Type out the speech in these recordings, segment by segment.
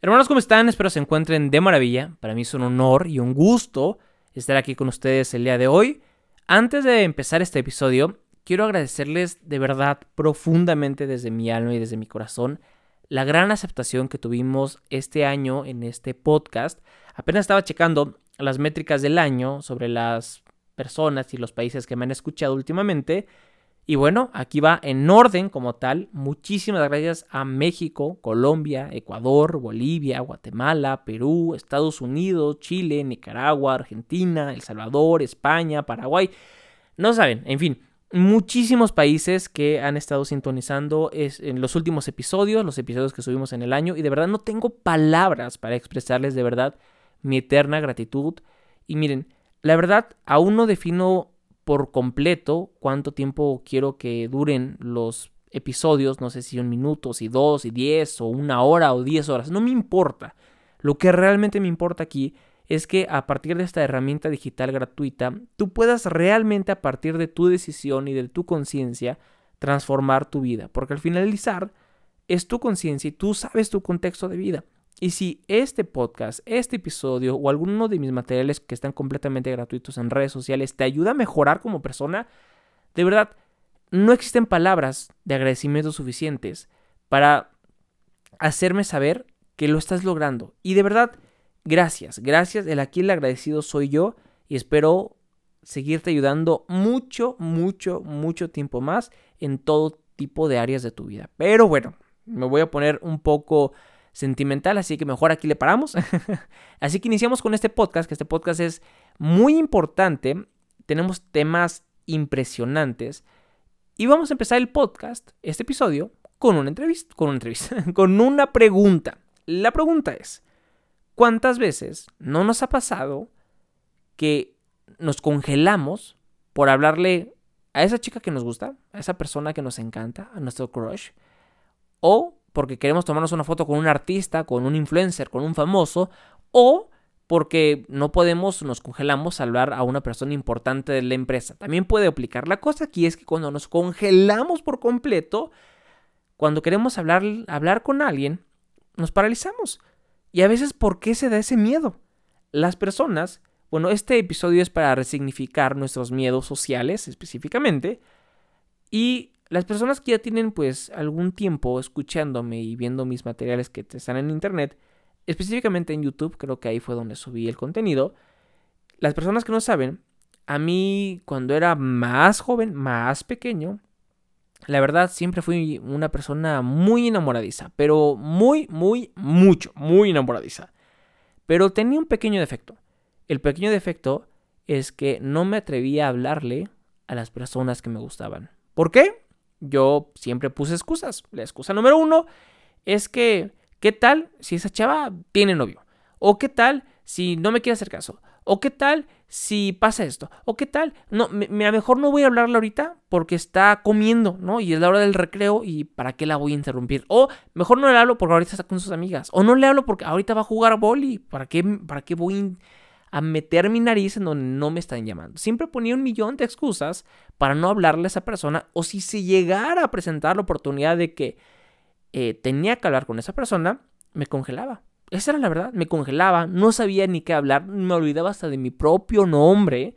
Hermanos, ¿cómo están? Espero se encuentren de maravilla. Para mí es un honor y un gusto estar aquí con ustedes el día de hoy. Antes de empezar este episodio, quiero agradecerles de verdad profundamente desde mi alma y desde mi corazón la gran aceptación que tuvimos este año en este podcast. Apenas estaba checando las métricas del año sobre las personas y los países que me han escuchado últimamente y bueno, aquí va en orden como tal. Muchísimas gracias a México, Colombia, Ecuador, Bolivia, Guatemala, Perú, Estados Unidos, Chile, Nicaragua, Argentina, El Salvador, España, Paraguay. No saben, en fin, muchísimos países que han estado sintonizando en los últimos episodios, los episodios que subimos en el año. Y de verdad no tengo palabras para expresarles de verdad mi eterna gratitud. Y miren, la verdad aún no defino por completo cuánto tiempo quiero que duren los episodios, no sé si un minuto, si dos, y diez, o una hora, o diez horas, no me importa. Lo que realmente me importa aquí es que a partir de esta herramienta digital gratuita, tú puedas realmente a partir de tu decisión y de tu conciencia transformar tu vida, porque al finalizar es tu conciencia y tú sabes tu contexto de vida. Y si este podcast, este episodio o alguno de mis materiales que están completamente gratuitos en redes sociales te ayuda a mejorar como persona, de verdad, no existen palabras de agradecimiento suficientes para hacerme saber que lo estás logrando. Y de verdad, gracias, gracias. El aquí el agradecido soy yo y espero seguirte ayudando mucho, mucho, mucho tiempo más en todo tipo de áreas de tu vida. Pero bueno, me voy a poner un poco sentimental, así que mejor aquí le paramos. así que iniciamos con este podcast, que este podcast es muy importante, tenemos temas impresionantes y vamos a empezar el podcast, este episodio, con una entrevista, con una entrevista, con una pregunta. La pregunta es, ¿cuántas veces no nos ha pasado que nos congelamos por hablarle a esa chica que nos gusta, a esa persona que nos encanta, a nuestro crush, o porque queremos tomarnos una foto con un artista, con un influencer, con un famoso, o porque no podemos, nos congelamos hablar a una persona importante de la empresa. También puede aplicar. La cosa aquí es que cuando nos congelamos por completo, cuando queremos hablar, hablar con alguien, nos paralizamos. Y a veces, ¿por qué se da ese miedo? Las personas, bueno, este episodio es para resignificar nuestros miedos sociales específicamente. Y las personas que ya tienen pues algún tiempo escuchándome y viendo mis materiales que están en internet, específicamente en YouTube, creo que ahí fue donde subí el contenido, las personas que no saben, a mí cuando era más joven, más pequeño, la verdad siempre fui una persona muy enamoradiza, pero muy, muy, mucho, muy enamoradiza. Pero tenía un pequeño defecto. El pequeño defecto es que no me atrevía a hablarle a las personas que me gustaban. ¿Por qué? Yo siempre puse excusas. La excusa número uno es que, ¿qué tal si esa chava tiene novio? ¿O qué tal si no me quiere hacer caso? ¿O qué tal si pasa esto? ¿O qué tal? No, a lo mejor no voy a hablarle ahorita porque está comiendo, ¿no? Y es la hora del recreo y ¿para qué la voy a interrumpir? O mejor no le hablo porque ahorita está con sus amigas. O no le hablo porque ahorita va a jugar boli. ¿Para qué, para qué voy a meter mi nariz en donde no me están llamando. Siempre ponía un millón de excusas para no hablarle a esa persona o si se llegara a presentar la oportunidad de que eh, tenía que hablar con esa persona, me congelaba. Esa era la verdad, me congelaba, no sabía ni qué hablar, me olvidaba hasta de mi propio nombre.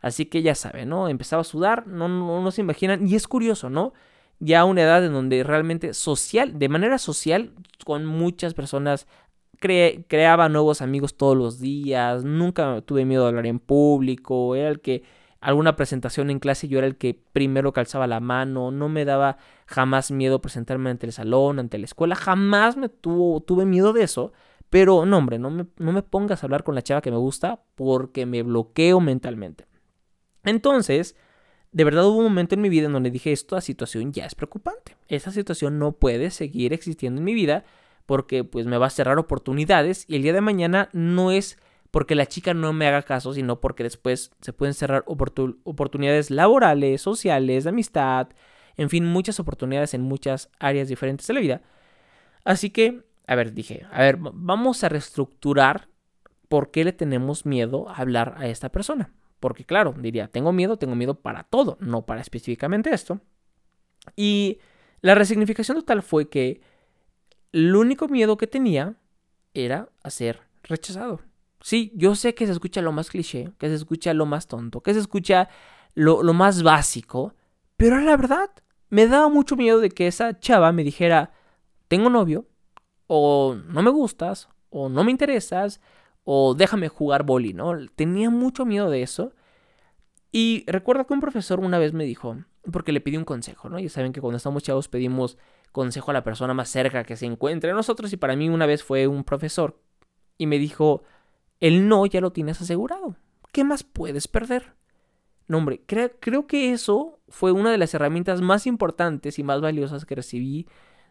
Así que ya saben, ¿no? Empezaba a sudar, no, no, no se imaginan. Y es curioso, ¿no? Ya a una edad en donde realmente social, de manera social, con muchas personas creaba nuevos amigos todos los días, nunca tuve miedo de hablar en público, era el que alguna presentación en clase yo era el que primero calzaba la mano, no me daba jamás miedo presentarme ante el salón, ante la escuela, jamás me tuvo, tuve miedo de eso, pero no hombre, no me, no me pongas a hablar con la chava que me gusta porque me bloqueo mentalmente. Entonces, de verdad hubo un momento en mi vida en donde dije, esta situación ya es preocupante, esta situación no puede seguir existiendo en mi vida porque pues me va a cerrar oportunidades y el día de mañana no es porque la chica no me haga caso, sino porque después se pueden cerrar oportunidades laborales, sociales, de amistad, en fin, muchas oportunidades en muchas áreas diferentes de la vida. Así que, a ver, dije, a ver, vamos a reestructurar por qué le tenemos miedo a hablar a esta persona. Porque claro, diría, tengo miedo, tengo miedo para todo, no para específicamente esto. Y la resignificación total fue que el único miedo que tenía era a ser rechazado. Sí, yo sé que se escucha lo más cliché, que se escucha lo más tonto, que se escucha lo, más básico, pero la verdad, me daba mucho miedo de que esa chava me dijera, tengo novio, o no me gustas, o no me interesas, o déjame jugar boli, ¿no? Tenía mucho miedo de eso. Y recuerdo que un profesor una vez me dijo, porque le pedí un consejo, ¿no? Ya saben que cuando estamos chavos pedimos consejo a la persona más cerca que se encuentre a nosotros y para mí una vez fue un profesor y me dijo, el no ya lo tienes asegurado, ¿qué más puedes perder? No, hombre, creo que eso fue una de las herramientas más importantes y más valiosas que recibí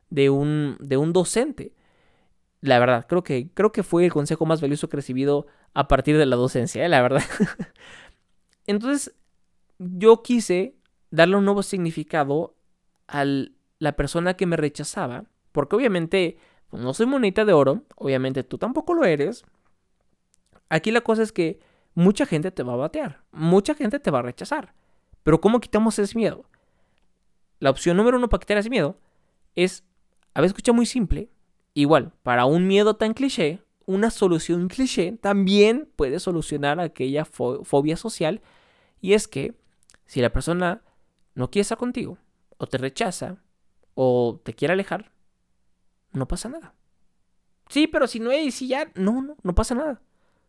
de un, de un docente. La verdad, creo que, creo que fue el consejo más valioso que he recibido a partir de la docencia, ¿eh? la verdad. Entonces, yo quise darle un nuevo significado a la persona que me rechazaba, porque obviamente pues, no soy monita de oro, obviamente tú tampoco lo eres. Aquí la cosa es que mucha gente te va a batear, mucha gente te va a rechazar. Pero ¿cómo quitamos ese miedo? La opción número uno para quitar ese miedo es, a veces escucha muy simple, igual, para un miedo tan cliché, una solución cliché también puede solucionar aquella fobia social. Y es que si la persona no quiere estar contigo, o te rechaza, o te quiere alejar, no pasa nada. Sí, pero si no es, si ya, no, no, no pasa nada.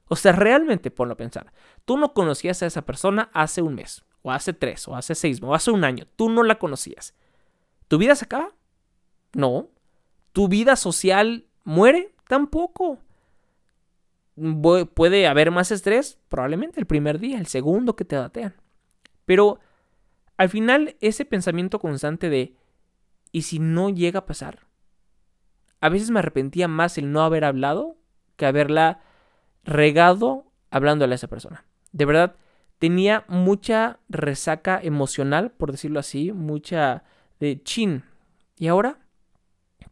O sea, realmente ponlo a pensar. Tú no conocías a esa persona hace un mes, o hace tres, o hace seis, o hace un año. Tú no la conocías. ¿Tu vida se acaba? No. ¿Tu vida social muere? Tampoco. ¿Puede haber más estrés? Probablemente el primer día, el segundo que te datean. Pero al final ese pensamiento constante de ¿y si no llega a pasar? A veces me arrepentía más el no haber hablado que haberla regado hablándole a esa persona. De verdad, tenía mucha resaca emocional, por decirlo así, mucha de chin. ¿Y ahora?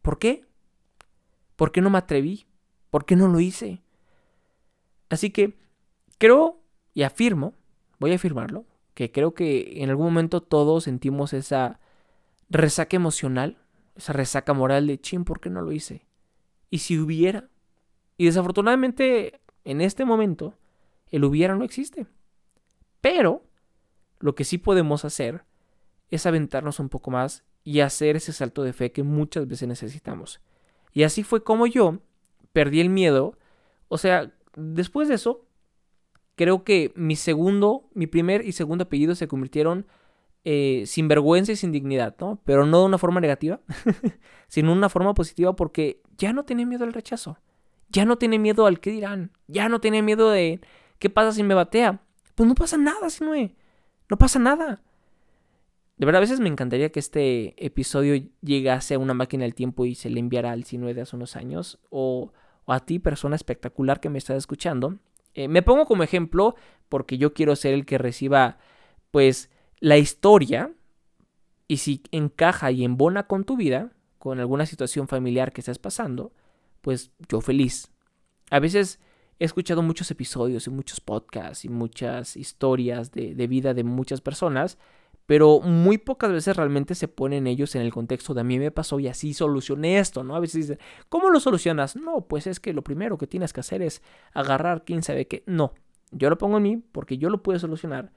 ¿Por qué? ¿Por qué no me atreví? ¿Por qué no lo hice? Así que creo y afirmo, voy a afirmarlo, que creo que en algún momento todos sentimos esa resaca emocional, esa resaca moral de chin, ¿por qué no lo hice? Y si hubiera. Y desafortunadamente en este momento el hubiera no existe. Pero lo que sí podemos hacer es aventarnos un poco más y hacer ese salto de fe que muchas veces necesitamos. Y así fue como yo perdí el miedo. O sea, después de eso, creo que mi segundo, mi primer y segundo apellido se convirtieron eh, sin vergüenza y sin dignidad, ¿no? Pero no de una forma negativa, sino de una forma positiva porque ya no tenía miedo al rechazo. Ya no tiene miedo al qué dirán. Ya no tiene miedo de qué pasa si me batea. Pues no pasa nada, Sinue. No pasa nada. De verdad, a veces me encantaría que este episodio llegase a una máquina del tiempo y se le enviara al Sinue de hace unos años. O, a ti, persona espectacular que me estás escuchando. Eh, me pongo como ejemplo porque yo quiero ser el que reciba, pues, la historia. Y si encaja y embona con tu vida, con alguna situación familiar que estés pasando, pues yo feliz. A veces he escuchado muchos episodios y muchos podcasts y muchas historias de, vida de muchas personas, pero muy pocas veces realmente se ponen ellos en el contexto de a mí me pasó y así solucioné esto, ¿no? A veces dicen, ¿cómo lo solucionas? No, pues es que lo primero que tienes que hacer es agarrar quién sabe qué. No, yo lo pongo en mí porque yo lo pude solucionar.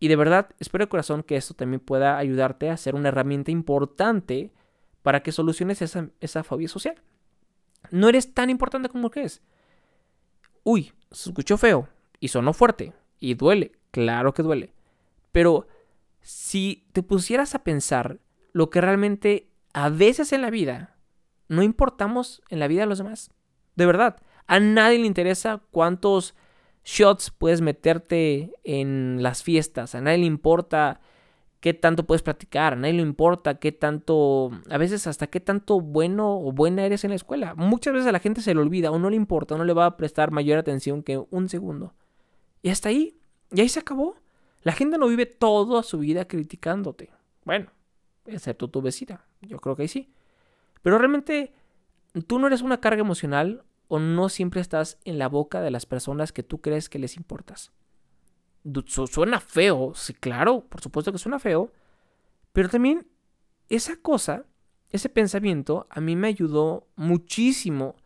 Y de verdad, espero de corazón que esto también pueda ayudarte a ser una herramienta importante para que soluciones esa, esa fobia social no eres tan importante como crees. Uy, se escuchó feo y sonó fuerte y duele, claro que duele. Pero si te pusieras a pensar lo que realmente a veces en la vida no importamos en la vida de los demás. De verdad, a nadie le interesa cuántos shots puedes meterte en las fiestas, a nadie le importa qué tanto puedes platicar, a nadie le importa qué tanto, a veces hasta qué tanto bueno o buena eres en la escuela. Muchas veces a la gente se le olvida o no le importa, o no le va a prestar mayor atención que un segundo. Y hasta ahí, y ahí se acabó. La gente no vive toda su vida criticándote. Bueno, excepto tu vecina, yo creo que ahí sí. Pero realmente tú no eres una carga emocional o no siempre estás en la boca de las personas que tú crees que les importas suena feo, sí, claro, por supuesto que suena feo, pero también esa cosa, ese pensamiento, a mí me ayudó muchísimo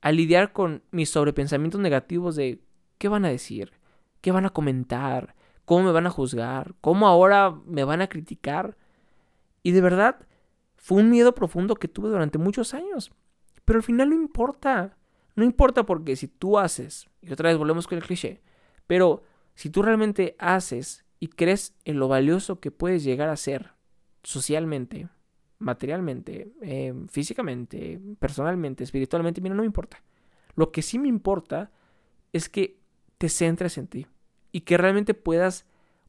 a lidiar con mis sobrepensamientos negativos de qué van a decir, qué van a comentar, cómo me van a juzgar, cómo ahora me van a criticar. Y de verdad, fue un miedo profundo que tuve durante muchos años. Pero al final no importa. No importa porque si tú haces, y otra vez volvemos con el cliché, pero si tú realmente haces y crees en lo valioso que puedes llegar a ser socialmente, materialmente, eh, físicamente, personalmente, espiritualmente, mira, no me importa. Lo que sí me importa es que te centres en ti y que realmente puedas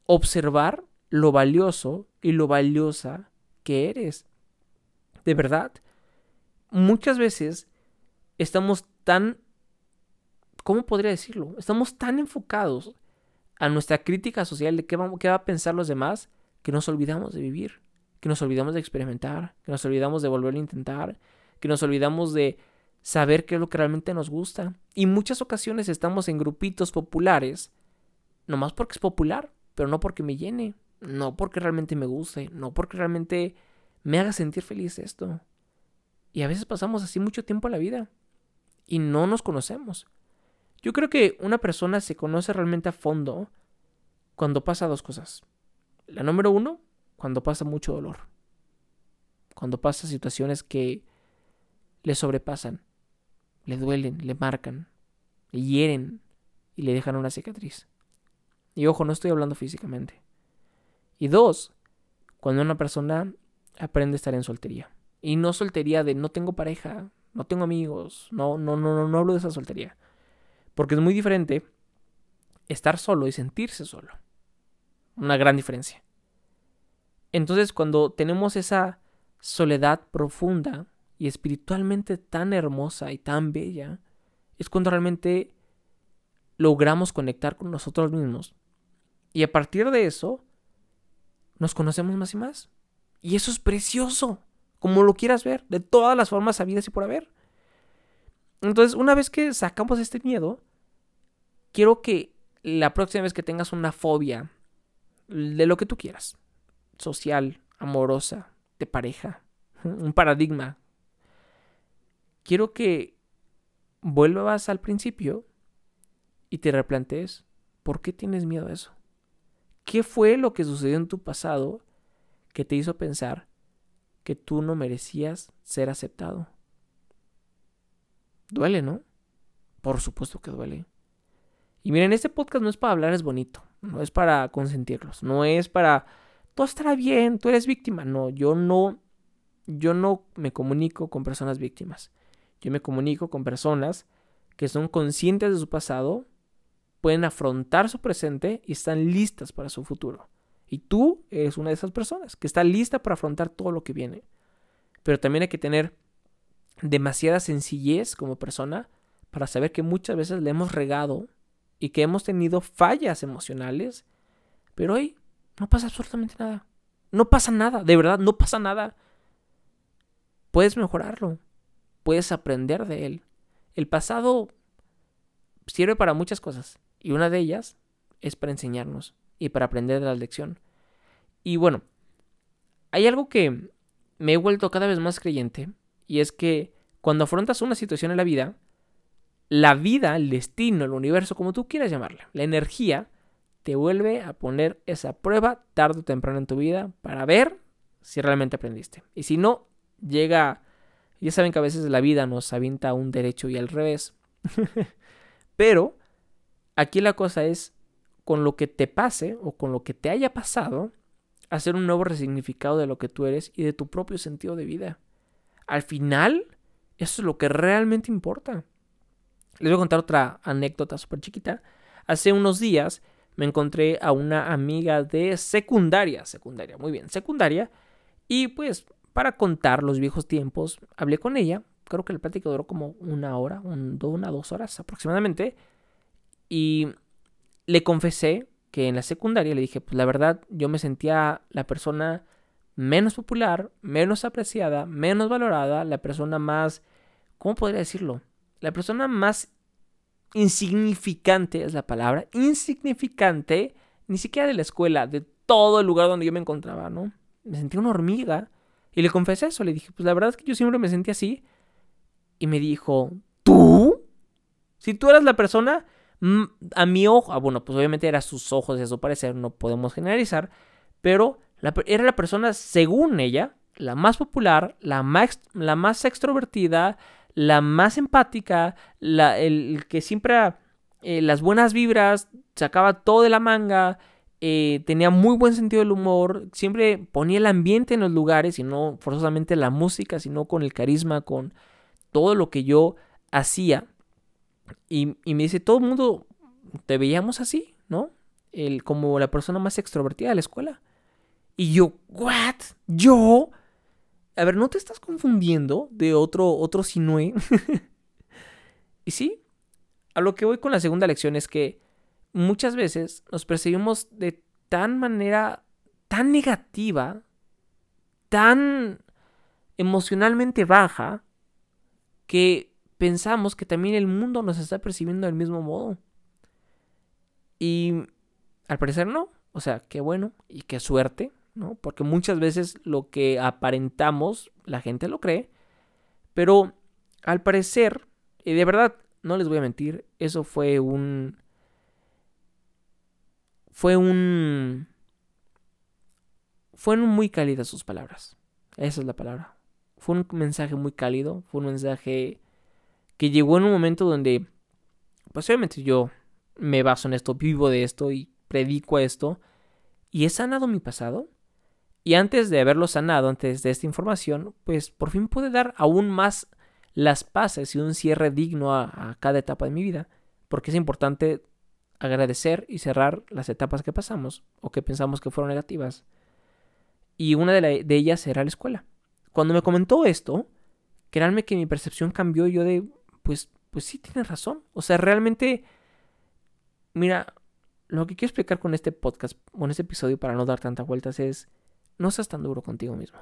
observar lo valioso y lo valiosa que eres. De verdad, muchas veces estamos tan, ¿cómo podría decirlo? Estamos tan enfocados a nuestra crítica social de qué, vamos, qué va a pensar los demás que nos olvidamos de vivir, que nos olvidamos de experimentar, que nos olvidamos de volver a intentar, que nos olvidamos de saber qué es lo que realmente nos gusta. Y muchas ocasiones estamos en grupitos populares, nomás porque es popular, pero no porque me llene, no porque realmente me guste, no porque realmente me haga sentir feliz esto. Y a veces pasamos así mucho tiempo en la vida y no nos conocemos. Yo creo que una persona se conoce realmente a fondo cuando pasa dos cosas. La número uno, cuando pasa mucho dolor. Cuando pasa situaciones que le sobrepasan, le duelen, le marcan, le hieren y le dejan una cicatriz. Y ojo, no estoy hablando físicamente. Y dos, cuando una persona aprende a estar en soltería. Y no soltería de no tengo pareja, no tengo amigos, no, no, no, no, no hablo de esa soltería. Porque es muy diferente estar solo y sentirse solo. Una gran diferencia. Entonces, cuando tenemos esa soledad profunda y espiritualmente tan hermosa y tan bella, es cuando realmente logramos conectar con nosotros mismos. Y a partir de eso, nos conocemos más y más. Y eso es precioso, como lo quieras ver, de todas las formas habidas y por haber. Entonces, una vez que sacamos este miedo, quiero que la próxima vez que tengas una fobia de lo que tú quieras, social, amorosa, de pareja, un paradigma, quiero que vuelvas al principio y te replantees por qué tienes miedo a eso. ¿Qué fue lo que sucedió en tu pasado que te hizo pensar que tú no merecías ser aceptado. Duele, ¿no? Por supuesto que duele. Y miren, este podcast no es para hablar, es bonito, no es para consentirlos, no es para todo estará bien, tú eres víctima. No, yo no yo no me comunico con personas víctimas. Yo me comunico con personas que son conscientes de su pasado, pueden afrontar su presente y están listas para su futuro. Y tú eres una de esas personas que está lista para afrontar todo lo que viene. Pero también hay que tener demasiada sencillez como persona para saber que muchas veces le hemos regado y que hemos tenido fallas emocionales, pero hoy no pasa absolutamente nada. No pasa nada, de verdad, no pasa nada. Puedes mejorarlo, puedes aprender de él. El pasado sirve para muchas cosas y una de ellas es para enseñarnos y para aprender de la lección. Y bueno, hay algo que me he vuelto cada vez más creyente y es que cuando afrontas una situación en la vida, la vida, el destino, el universo, como tú quieras llamarle, la energía, te vuelve a poner esa prueba tarde o temprano en tu vida para ver si realmente aprendiste. Y si no, llega, ya saben que a veces la vida nos avienta un derecho y al revés. Pero aquí la cosa es con lo que te pase o con lo que te haya pasado, hacer un nuevo resignificado de lo que tú eres y de tu propio sentido de vida. Al final, eso es lo que realmente importa. Les voy a contar otra anécdota súper chiquita. Hace unos días me encontré a una amiga de secundaria, secundaria, muy bien, secundaria, y pues para contar los viejos tiempos, hablé con ella, creo que el plática duró como una hora, una, dos horas aproximadamente, y le confesé que en la secundaria le dije, pues la verdad, yo me sentía la persona menos popular, menos apreciada, menos valorada, la persona más, ¿cómo podría decirlo? La persona más insignificante es la palabra, insignificante, ni siquiera de la escuela, de todo el lugar donde yo me encontraba, ¿no? Me sentía una hormiga. Y le confesé eso, le dije, pues la verdad es que yo siempre me sentí así. Y me dijo, ¿tú? Si tú eras la persona, a mi ojo, ah, bueno, pues obviamente era sus ojos y a su parecer, no podemos generalizar, pero era la persona, según ella, la más popular, la más, la más extrovertida, la más empática, la, el, que siempre eh, las buenas vibras, sacaba todo de la manga, eh, tenía muy buen sentido del humor, siempre ponía el ambiente en los lugares y no forzosamente la música, sino con el carisma, con todo lo que yo hacía. Y, y me dice, todo el mundo te veíamos así, ¿no? El, como la persona más extrovertida de la escuela. Y yo, ¿what? ¿Yo? A ver, ¿no te estás confundiendo de otro, otro Sinue? y sí, a lo que voy con la segunda lección es que muchas veces nos percibimos de tan manera, tan negativa, tan emocionalmente baja, que pensamos que también el mundo nos está percibiendo del mismo modo. Y al parecer no. O sea, qué bueno y qué suerte, ¿no? Porque muchas veces lo que aparentamos, la gente lo cree. Pero al parecer, y de verdad, no les voy a mentir, eso fue un... Fue un... Fueron muy cálidas sus palabras. Esa es la palabra. Fue un mensaje muy cálido, fue un mensaje que llegó en un momento donde, pues obviamente yo me baso en esto, vivo de esto y predico esto, y he sanado mi pasado. Y antes de haberlo sanado, antes de esta información, pues por fin pude dar aún más las paces y un cierre digno a, cada etapa de mi vida, porque es importante agradecer y cerrar las etapas que pasamos o que pensamos que fueron negativas. Y una de, de ellas era la escuela. Cuando me comentó esto, créanme que mi percepción cambió yo de, pues, pues sí, tienes razón. O sea, realmente, mira, lo que quiero explicar con este podcast, con este episodio, para no dar tantas vueltas, es, no seas tan duro contigo mismo.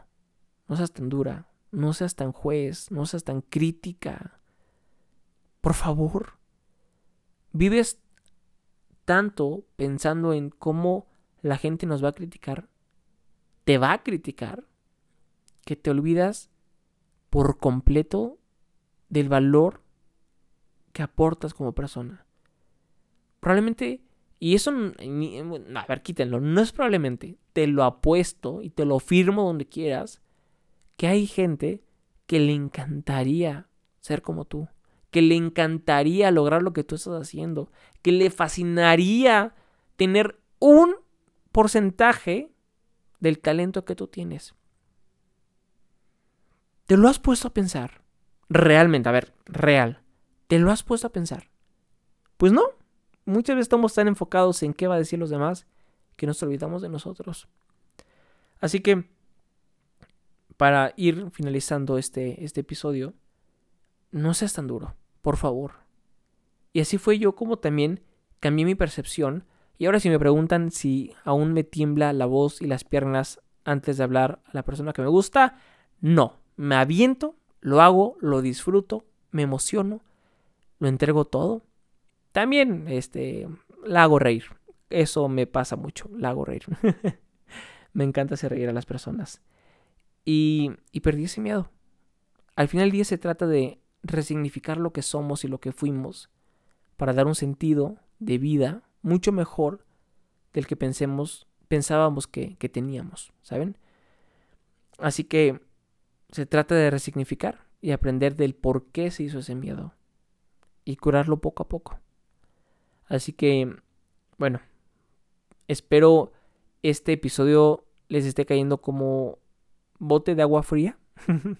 No seas tan dura. No seas tan juez. No seas tan crítica. Por favor. Vives tanto pensando en cómo la gente nos va a criticar, te va a criticar, que te olvidas por completo del valor que aportas como persona. Probablemente, y eso, a ver, quítenlo, no es probablemente, te lo apuesto y te lo firmo donde quieras, que hay gente que le encantaría ser como tú, que le encantaría lograr lo que tú estás haciendo, que le fascinaría tener un porcentaje del talento que tú tienes. ¿Te lo has puesto a pensar? Realmente, a ver, real. ¿Te lo has puesto a pensar? Pues no. Muchas veces estamos tan enfocados en qué va a decir los demás que nos olvidamos de nosotros. Así que, para ir finalizando este, este episodio, no seas tan duro, por favor. Y así fue yo como también cambié mi percepción. Y ahora si me preguntan si aún me tiembla la voz y las piernas antes de hablar a la persona que me gusta, no me aviento, lo hago, lo disfruto, me emociono, lo entrego todo. También, este, la hago reír. Eso me pasa mucho, la hago reír. me encanta hacer reír a las personas. Y, y perdí ese miedo. Al final del día se trata de resignificar lo que somos y lo que fuimos para dar un sentido de vida mucho mejor del que pensemos, pensábamos que, que teníamos, ¿saben? Así que se trata de resignificar y aprender del por qué se hizo ese miedo y curarlo poco a poco. Así que, bueno, espero este episodio les esté cayendo como bote de agua fría.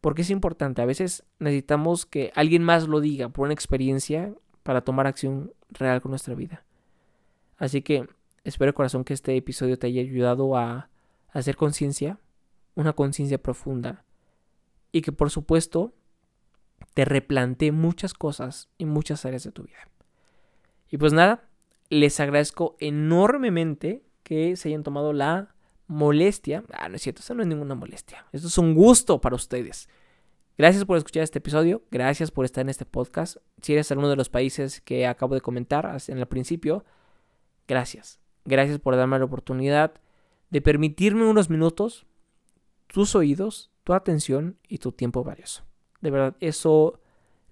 Porque es importante, a veces necesitamos que alguien más lo diga por una experiencia para tomar acción real con nuestra vida. Así que espero corazón que este episodio te haya ayudado a hacer conciencia una conciencia profunda y que por supuesto te replantee muchas cosas y muchas áreas de tu vida. Y pues nada, les agradezco enormemente que se hayan tomado la molestia. Ah, no es cierto, eso no es ninguna molestia. Esto es un gusto para ustedes. Gracias por escuchar este episodio, gracias por estar en este podcast. Si eres alguno de los países que acabo de comentar en el principio, gracias. Gracias por darme la oportunidad de permitirme unos minutos tus oídos, tu atención y tu tiempo valioso. De verdad, eso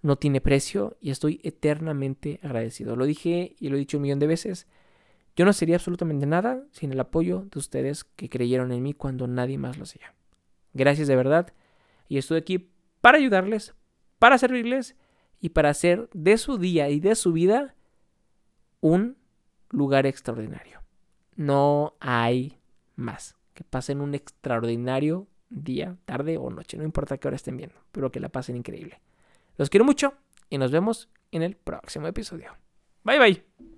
no tiene precio y estoy eternamente agradecido. Lo dije y lo he dicho un millón de veces. Yo no sería absolutamente nada sin el apoyo de ustedes que creyeron en mí cuando nadie más lo hacía. Gracias de verdad. Y estoy aquí para ayudarles, para servirles y para hacer de su día y de su vida un lugar extraordinario. No hay más. Que pasen un extraordinario día, tarde o noche. No importa qué hora estén viendo, pero que la pasen increíble. Los quiero mucho y nos vemos en el próximo episodio. Bye bye.